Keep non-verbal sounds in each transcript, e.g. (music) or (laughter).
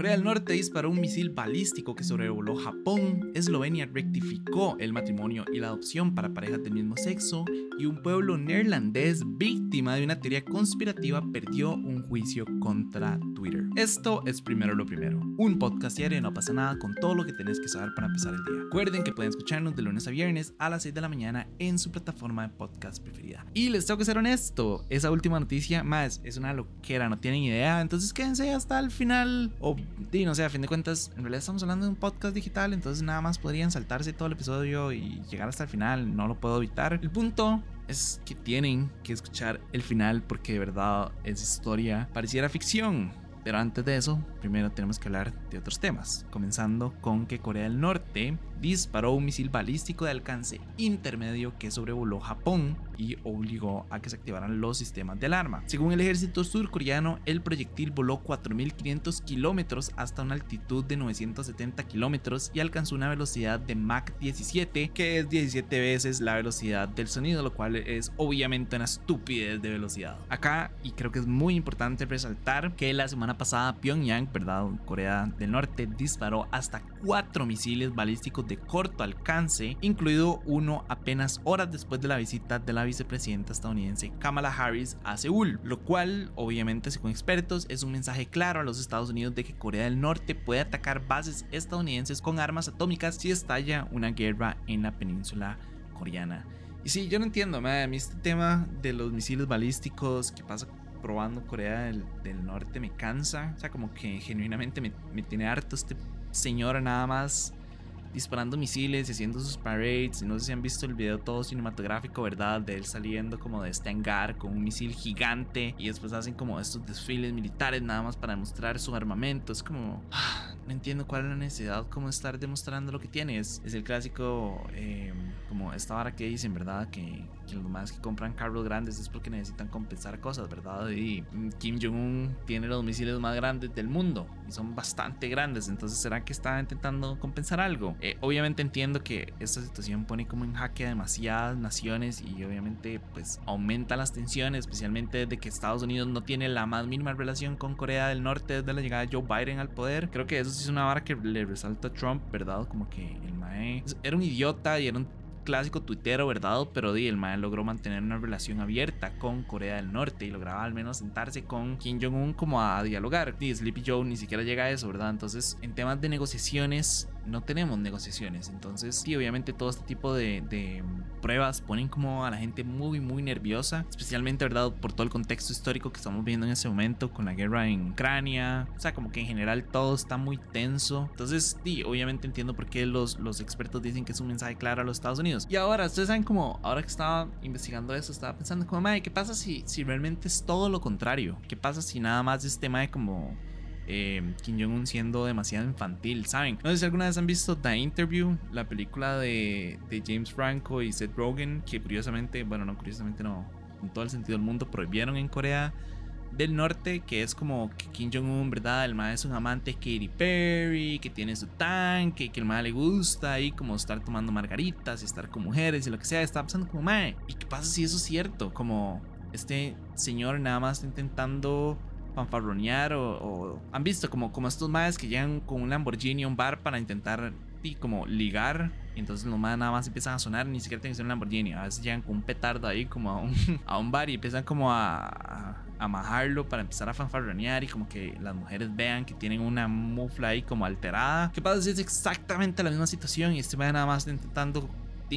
Corea del Norte disparó un misil balístico que sobrevoló Japón, Eslovenia rectificó el matrimonio y la adopción para parejas del mismo sexo y un pueblo neerlandés víctima de una teoría conspirativa perdió un juicio contra Twitter. Esto es primero lo primero, un podcast diario no pasa nada con todo lo que tenés que saber para empezar el día. Recuerden que pueden escucharnos de lunes a viernes a las 6 de la mañana en su plataforma de podcast preferida. Y les tengo que ser honesto, esa última noticia más es una loquera, no tienen idea, entonces quédense hasta el final o y no sé, a fin de cuentas, en realidad estamos hablando de un podcast digital, entonces nada más podrían saltarse todo el episodio y llegar hasta el final, no lo puedo evitar. El punto es que tienen que escuchar el final porque de verdad es historia, pareciera ficción. Pero antes de eso, primero tenemos que hablar de otros temas, comenzando con que Corea del Norte disparó un misil balístico de alcance intermedio que sobrevoló Japón y obligó a que se activaran los sistemas de alarma. Según el ejército surcoreano, el proyectil voló 4.500 kilómetros hasta una altitud de 970 kilómetros y alcanzó una velocidad de Mach 17, que es 17 veces la velocidad del sonido, lo cual es obviamente una estupidez de velocidad. Acá, y creo que es muy importante resaltar que la semana pasada Pyongyang, ¿verdad? Corea del Norte, disparó hasta 4 misiles balísticos de corto alcance, incluido uno apenas horas después de la visita de la vicepresidenta estadounidense Kamala Harris a Seúl, lo cual obviamente según expertos es un mensaje claro a los Estados Unidos de que Corea del Norte puede atacar bases estadounidenses con armas atómicas si estalla una guerra en la península coreana. Y sí, yo no entiendo, a mí este tema de los misiles balísticos que pasa probando Corea del, Norte me cansa, o sea, como que genuinamente me, me tiene harto este señor nada más disparando misiles y haciendo sus parades. No sé si han visto el video todo cinematográfico, ¿verdad? De él saliendo como de este hangar con un misil gigante y después hacen como estos desfiles militares nada más para demostrar su armamento. Es como... Ah, no entiendo cuál es la necesidad como estar demostrando lo que tienes. Es el clásico, em, como esta vara que dicen, ¿verdad? Que, que, los más que compran carros grandes es porque necesitan compensar cosas, ¿verdad? Y Kim Jong-un tiene los misiles más grandes del mundo y son bastante grandes. Entonces, ¿será que está intentando compensar algo? Eh, obviamente entiendo que esta situación pone como en jaque a demasiadas naciones y obviamente pues aumenta las tensiones, especialmente de que Estados Unidos no tiene la más mínima relación con Corea del Norte desde la llegada de Joe Biden al poder. Creo que eso sí es una vara que le resalta a Trump, ¿verdad? Como que el Mae era un idiota y era un clásico tuitero, ¿verdad? Pero di, el Mae logró mantener una relación abierta con Corea del Norte y lograba al menos sentarse con Kim Jong-un como a dialogar. Y Sleepy Joe ni siquiera llega a eso, ¿verdad? Entonces, en temas de negociaciones, no tenemos negociaciones. Entonces, sí, obviamente todo este tipo de, pruebas ponen como a la gente muy, muy nerviosa, especialmente, ¿verdad? Por todo el contexto histórico que estamos viendo en ese momento con la guerra en Ucrania. O sea, como que en general todo está muy tenso. Entonces, sí, obviamente entiendo por qué los, los expertos dicen que es un mensaje claro a los Estados Unidos. Y ahora, ustedes saben como, ahora que estaba investigando eso, estaba pensando como, madre, ¿qué pasa si, si realmente es todo lo contrario? ¿Qué pasa si nada más es tema de como eh, Kim Jong-un siendo demasiado infantil, ¿saben? No sé si alguna vez han visto The Interview, la película de, James Franco y Seth Rogen, que curiosamente, bueno, no curiosamente no, en todo el sentido del mundo prohibieron en Corea del norte, que es como que Kim Jong-un, ¿verdad? El mae es un amante de Katy Perry, que tiene su tanque, que el mae le gusta ahí como estar tomando margaritas y estar con mujeres y lo que sea. Está pasando como mae. ¿Y qué pasa si eso es cierto? Como este señor nada más está intentando fanfarronear o, han visto como, como estos maes que llegan con un Lamborghini a un bar para intentar y como ligar y entonces los maes nada más empiezan a sonar ni siquiera tienen que ser un Lamborghini a veces llegan con un petardo ahí como a un, (laughs) a un bar y empiezan como a, a, majarlo para empezar a fanfarronear y como que las mujeres vean que tienen una mufla ahí como alterada. ¿qué pasa si es exactamente la misma situación y este mae nada más intentando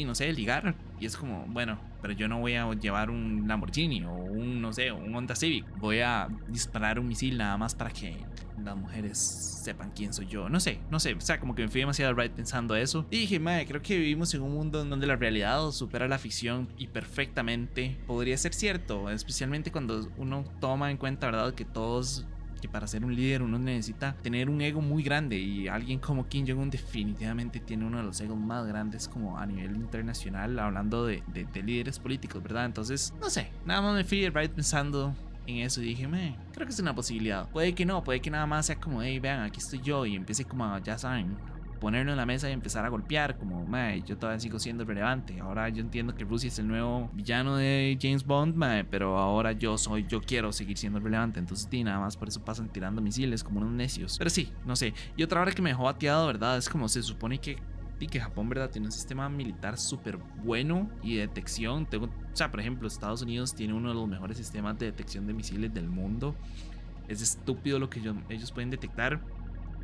no sé, ligar. Y es como, bueno, pero yo no voy a llevar un Lamborghini o un, no sé, un Honda Civic. Voy a disparar un misil nada más para que las mujeres sepan quién soy yo. No sé, no sé. O sea, como que me fui demasiado right pensando eso. Y dije, madre, creo que vivimos en un mundo en donde la realidad supera la ficción y perfectamente podría ser cierto. Especialmente cuando uno toma en cuenta, ¿verdad?, que todos que para ser un líder uno necesita tener un ego muy grande y alguien como Kim Jong-un definitivamente tiene uno de los egos más grandes como a nivel internacional hablando de, de, líderes políticos, ¿verdad? Entonces, no sé, nada más me fui right pensando en eso y dije, me, creo que es una posibilidad. Puede que no, puede que nada más sea como, hey, vean, aquí estoy yo y empiece como, ya saben, ponerlo en la mesa y empezar a golpear, como, mae, yo todavía sigo siendo relevante. Ahora yo entiendo que Rusia es el nuevo villano de James Bond, mae, pero ahora yo soy, yo quiero seguir siendo relevante. Entonces, di nada más por eso pasan tirando misiles como unos necios. Pero sí, no sé. Y otra hora que me dejó bateado, ¿verdad? Es como se supone que y que Japón, ¿verdad? Tiene un sistema militar súper bueno y de detección. Tengo, o sea, por ejemplo, Estados Unidos tiene uno de los mejores sistemas de detección de misiles del mundo. Es estúpido lo que ellos pueden detectar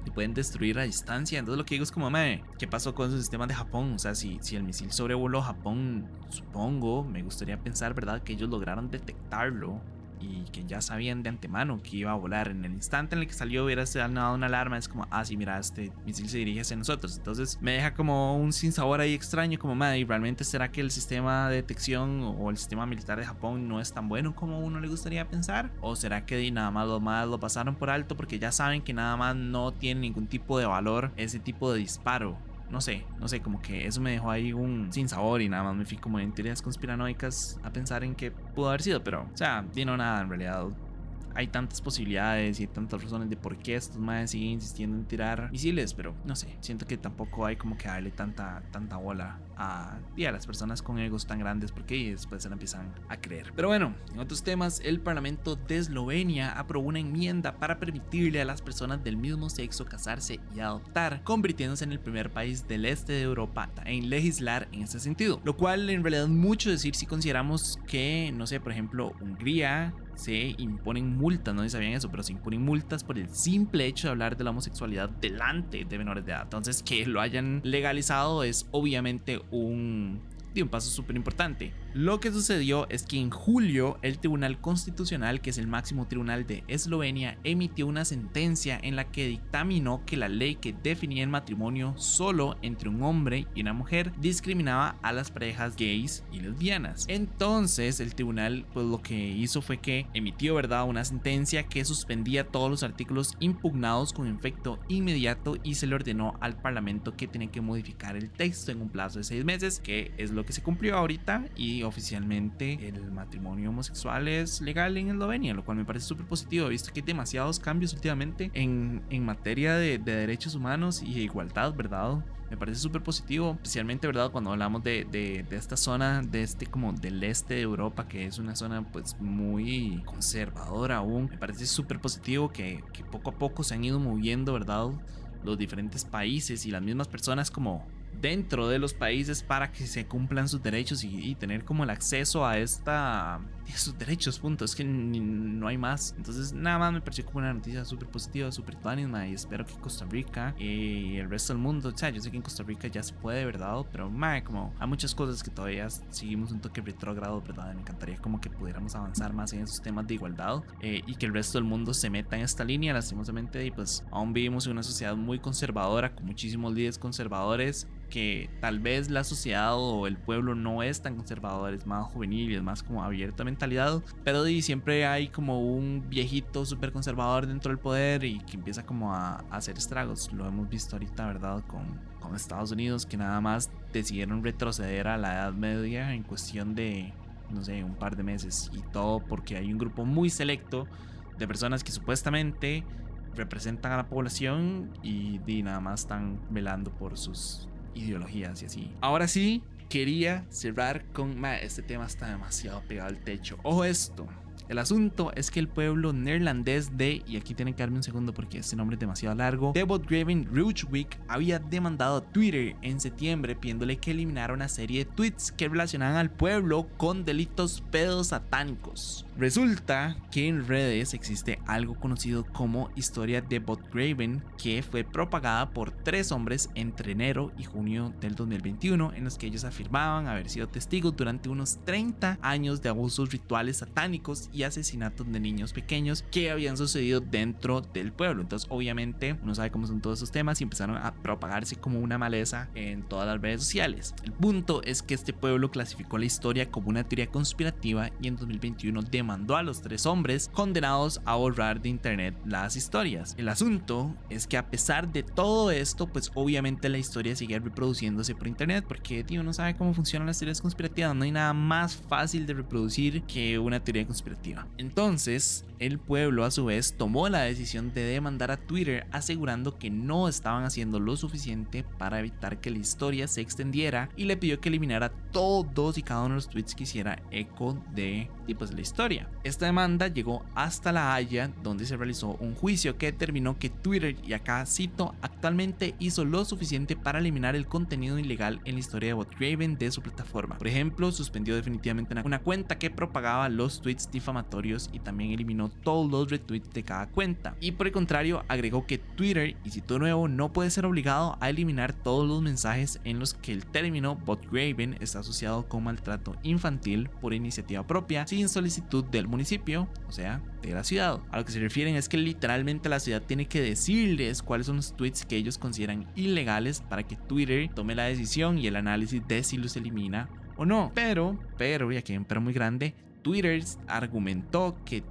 y pueden destruir a distancia. Entonces lo que digo es como, me, ¿qué pasó con esos sistemas de Japón? O sea, si, si el misil sobrevoló Japón, supongo, me gustaría pensar, ¿verdad? Que ellos lograron detectarlo y que ya sabían de antemano que iba a volar. En el instante en el que salió hubiera dado una alarma, es como, ah, sí, mira, este misil se dirige hacia nosotros. Entonces me deja como un sinsabor ahí extraño, como, madre, ¿y realmente será que el sistema de detección o el sistema militar de Japón no es tan bueno como uno le gustaría pensar? ¿O será que nada más lo, más lo pasaron por alto porque ya saben que nada más no tiene ningún tipo de valor ese tipo de disparo? No sé, no sé, como que eso me dejó ahí un sin sabor y nada más me fui como en teorías conspiranoicas a pensar en qué pudo haber sido, pero, o sea, vino nada en realidad hay tantas posibilidades y hay tantas razones de por qué estos madres siguen insistiendo en tirar misiles, pero no sé, siento que tampoco hay como que darle tanta, tanta bola a, y a las personas con egos tan grandes porque después se la empiezan a creer. Pero bueno, en otros temas, el Parlamento de Eslovenia aprobó una enmienda para permitirle a las personas del mismo sexo casarse y adoptar, convirtiéndose en el primer país del este de Europa en legislar en este sentido. Lo cual en realidad mucho decir si consideramos que, no sé, por ejemplo, Hungría, se imponen multas, no sé si sabían eso, pero se imponen multas por el simple hecho de hablar de la homosexualidad delante de menores de edad. Entonces, que lo hayan legalizado es obviamente un un paso súper importante. Lo que sucedió es que en julio el Tribunal Constitucional, que es el máximo tribunal de Eslovenia, emitió una sentencia en la que dictaminó que la ley que definía el matrimonio solo entre un hombre y una mujer discriminaba a las parejas gays y lesbianas. Entonces el tribunal pues lo que hizo fue que emitió verdad una sentencia que suspendía todos los artículos impugnados con efecto inmediato y se le ordenó al parlamento que tiene que modificar el texto en un plazo de seis meses, que es lo que se cumplió ahorita y oficialmente el matrimonio homosexual es legal en Eslovenia, lo cual me parece súper positivo. He visto que hay demasiados cambios últimamente en, en materia de, de, derechos humanos y igualdad, ¿verdad? Me parece súper positivo, especialmente, ¿verdad? Cuando hablamos de, de, de, esta zona, de este como del este de Europa, que es una zona pues muy conservadora aún. Me parece súper positivo que, que poco a poco se han ido moviendo, ¿verdad? Los diferentes países y las mismas personas como dentro de los países para que se cumplan sus derechos y, tener como el acceso a esta sus derechos, punto. Es que no hay más. Entonces, nada más me pareció como una noticia súper positiva, súper tuanisma. Y espero que Costa Rica y el resto del mundo, o sea, yo sé que en Costa Rica ya se puede, ¿verdad? Pero, mae, como hay muchas cosas que todavía seguimos un toque retrógrado, ¿verdad? Me encantaría como que pudiéramos avanzar más en esos temas de igualdad eh, y que el resto del mundo se meta en esta línea, lastimosamente. Y pues, aún vivimos en una sociedad muy conservadora, con muchísimos líderes conservadores que tal vez la sociedad o el pueblo no es tan conservador, es más juvenil y es más como abierta mentalidad, pero siempre hay como un viejito súper conservador dentro del poder y que empieza como a, hacer estragos. Lo hemos visto ahorita, ¿verdad? Con, Estados Unidos que nada más decidieron retroceder a la Edad Media en cuestión de, no sé, un par de meses y todo porque hay un grupo muy selecto de personas que supuestamente representan a la población y, y nada más están velando por sus ideologías y así. Ahora sí, quería cerrar con... este tema está demasiado pegado al techo. Ojo esto. El asunto es que el pueblo neerlandés de, y aquí tienen que darme un segundo porque este nombre es demasiado largo, de Graven Rujwik había demandado a Twitter en septiembre pidiéndole que eliminara una serie de tweets que relacionaban al pueblo con delitos pedosatánicos. Resulta que en redes existe algo conocido como historia de Graven que fue propagada por tres hombres entre enero y junio del 2021 en los que ellos afirmaban haber sido testigos durante unos 30 años de abusos rituales satánicos asesinatos de niños pequeños que habían sucedido dentro del pueblo. Entonces obviamente uno sabe cómo son todos esos temas y empezaron a propagarse como una maleza en todas las redes sociales. El punto es que este pueblo clasificó la historia como una teoría conspirativa y en 2021 demandó mandó a los tres hombres condenados a borrar de internet las historias. El asunto es que a pesar de todo esto, pues obviamente la historia sigue reproduciéndose por internet porque tío no sabe cómo funcionan las teorías conspirativas. No hay nada más fácil de reproducir que una teoría conspirativa Entonces, el pueblo a su vez tomó la decisión de demandar a Twitter asegurando que no estaban haciendo lo suficiente para evitar que la historia se extendiera y le pidió que eliminara todos y cada uno de los tweets que hiciera eco de pues, la historia. Esta demanda llegó hasta La Haya donde se realizó un juicio que determinó que Twitter, y acá cito, actualmente hizo lo suficiente para eliminar el contenido ilegal en la historia de Botgraven de su plataforma. Por ejemplo, suspendió definitivamente una cuenta que propagaba los tweets difamatorios y también eliminó todos los retweets de cada cuenta. Y por el contrario, agregó que Twitter, y cito nuevo, no puede ser obligado a eliminar todos los mensajes en los que el término botgraven está asociado con maltrato infantil por iniciativa propia sin solicitud del municipio, o sea, de la ciudad. A lo que se refieren es que literalmente la ciudad tiene que decirles cuáles son los tweets que ellos consideran ilegales para que Twitter tome la decisión y el análisis de si los elimina o no. Pero, pero, y aquí hay un pero muy grande, Twitter argumentó que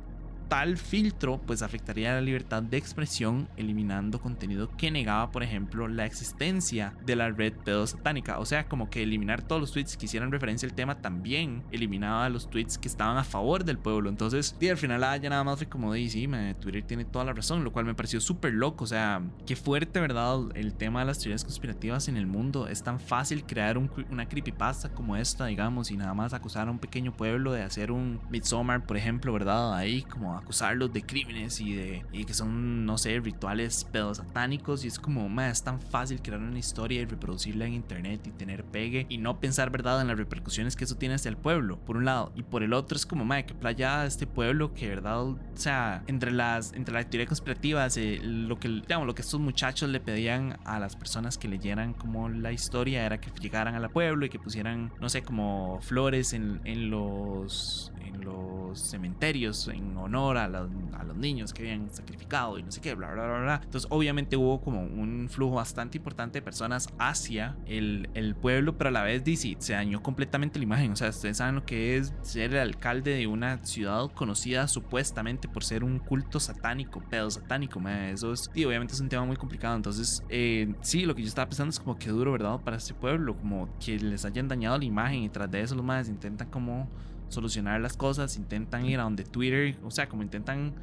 tal filtro pues afectaría la libertad de expresión eliminando contenido que negaba por ejemplo la existencia de la red pedo satánica. O sea como que eliminar todos los tweets que hicieran referencia al tema también eliminaba los tweets que estaban a favor del pueblo. Entonces y al final ya nada más fue como de Twitter tiene toda la razón lo cual me pareció súper loco. O sea qué fuerte verdad el tema de las teorías conspirativas en el mundo. Es tan fácil crear una creepypasta como esta digamos y nada más acusar a un pequeño pueblo de hacer un Midsommar por ejemplo verdad ahí como acusarlos de crímenes y de y que son, no sé, rituales pedos satánicos. Y es como, es tan fácil crear una historia y reproducirla en internet y tener pegue y no pensar, ¿verdad?, en las repercusiones que eso tiene hacia el pueblo, por un lado. Y por el otro es como, madre, que playa este pueblo que, ¿verdad? O sea, entre las, entre las teorías conspirativas, eh, lo que, digamos, lo que estos muchachos le pedían a las personas que leyeran como la historia era que llegaran al pueblo y que pusieran, no sé, como flores en, en los, en los cementerios en honor a, los niños que habían sacrificado y no sé qué, bla, bla, bla, bla. Entonces, obviamente hubo como un flujo bastante importante de personas hacia el, el pueblo, pero a la vez dice, se dañó completamente la imagen. O sea, ustedes saben lo que es ser el alcalde de una ciudad conocida supuestamente por ser un culto satánico, pedo satánico, eso es, y obviamente es un tema muy complicado. Entonces, eh, sí, lo que yo estaba pensando es como que duro, ¿verdad? Para este pueblo, como que les hayan dañado la imagen y tras de eso los más intentan como solucionar las cosas, intentan ir a donde Twitter, o sea, como intentan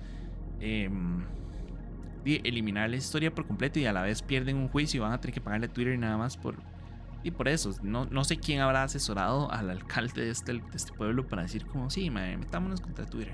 em, eliminar la historia por completo y a la vez pierden un juicio y van a tener que pagarle a Twitter nada más por... Y por eso, no, no sé quién habrá asesorado al alcalde de este, de este pueblo para decir como, sí, metámonos contra Twitter,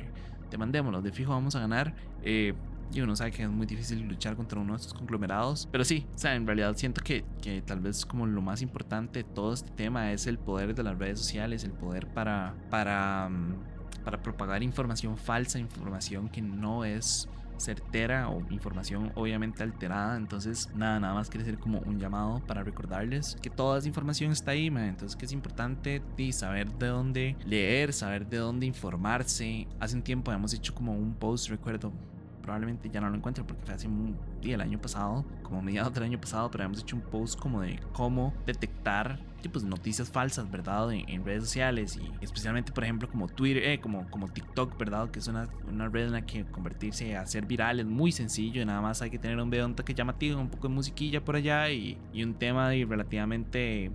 demandémoslo, de fijo vamos a ganar. Eh, y uno sabe que es muy difícil luchar contra uno de estos conglomerados. Pero sí, o sea, en realidad siento que, que tal vez como lo más importante de todo este tema es el poder de las redes sociales, el poder para, para, mm, para propagar información falsa, información que no es certera o información obviamente alterada. Entonces, nada, nada más quiere ser como un llamado para recordarles que toda esa información está ahí, entonces que es importante saber de dónde leer, saber de dónde informarse. Hace un tiempo hemos hecho como un post, recuerdo, probablemente ya no lo encuentro porque fue hace un día el año pasado, como mediados del año pasado, pero hemos hecho un post como de cómo detectar tipos noticias falsas, ¿verdad? En, redes sociales y especialmente, por ejemplo, como Twitter, eh, como, como TikTok, ¿verdad? Que es una, una red en la que convertirse a ser viral es muy sencillo, nada más hay que tener un video un toque llamativo, un poco de musiquilla por allá y, y un tema relativamente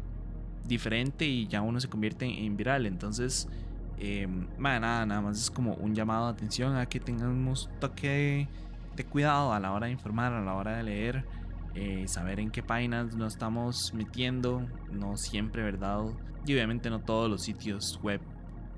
diferente y ya uno se convierte en viral. Entonces, eh, nada, nada más es como un llamado de atención a que tengamos toque de, cuidado a la hora de informar, a la hora de leer, eh, saber en qué páginas nos estamos metiendo, no siempre, ¿verdad? Y obviamente no todos los sitios web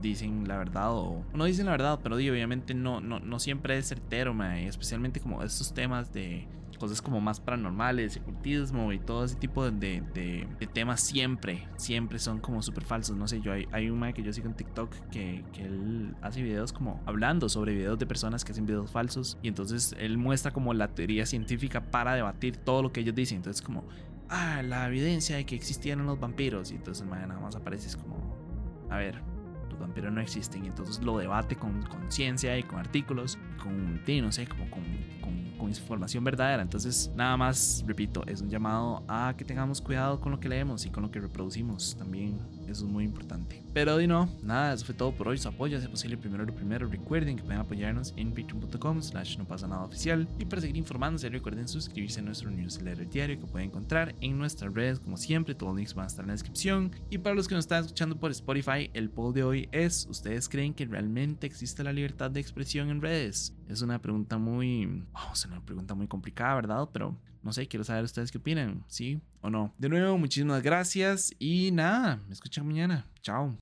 dicen la verdad o no dicen la verdad, pero obviamente no, no, no siempre es certero, especialmente como estos temas de cosas como más paranormales, ocultismo y todo ese tipo de, de, temas siempre, siempre son como súper falsos. No sé, yo hay, hay un que yo sigo en TikTok que, que, él hace videos como hablando sobre videos de personas que hacen videos falsos y entonces él muestra como la teoría científica para debatir todo lo que ellos dicen. Entonces como, ah, la evidencia de que existieron los vampiros y entonces nada más aparece es como, a ver, los vampiros no existen y entonces lo debate con conciencia y con artículos, con, no sé, como con, con, con, información verdadera. Entonces, nada más, repito, es un llamado a que tengamos cuidado con lo que leemos y con lo que reproducimos también Eso es muy importante. Pero de no, nada, eso fue todo por hoy. Su apoyo, si posible, primero lo primero. Recuerden que pueden apoyarnos en patreon.com slash no pasa nada oficial. Y para seguir informándose, recuerden suscribirse a nuestro newsletter diario que pueden encontrar en nuestras redes. Como siempre, todos los links van a estar en la descripción. Y para los que nos están escuchando por Spotify, el poll de hoy es, ¿ustedes creen que realmente existe la libertad de expresión en redes? Es una pregunta muy... Es una pregunta muy complicada, ¿verdad? Pero no sé, quiero saber ustedes qué opinan, ¿sí o no? De nuevo, muchísimas gracias y nada, me escuchan mañana. Chao.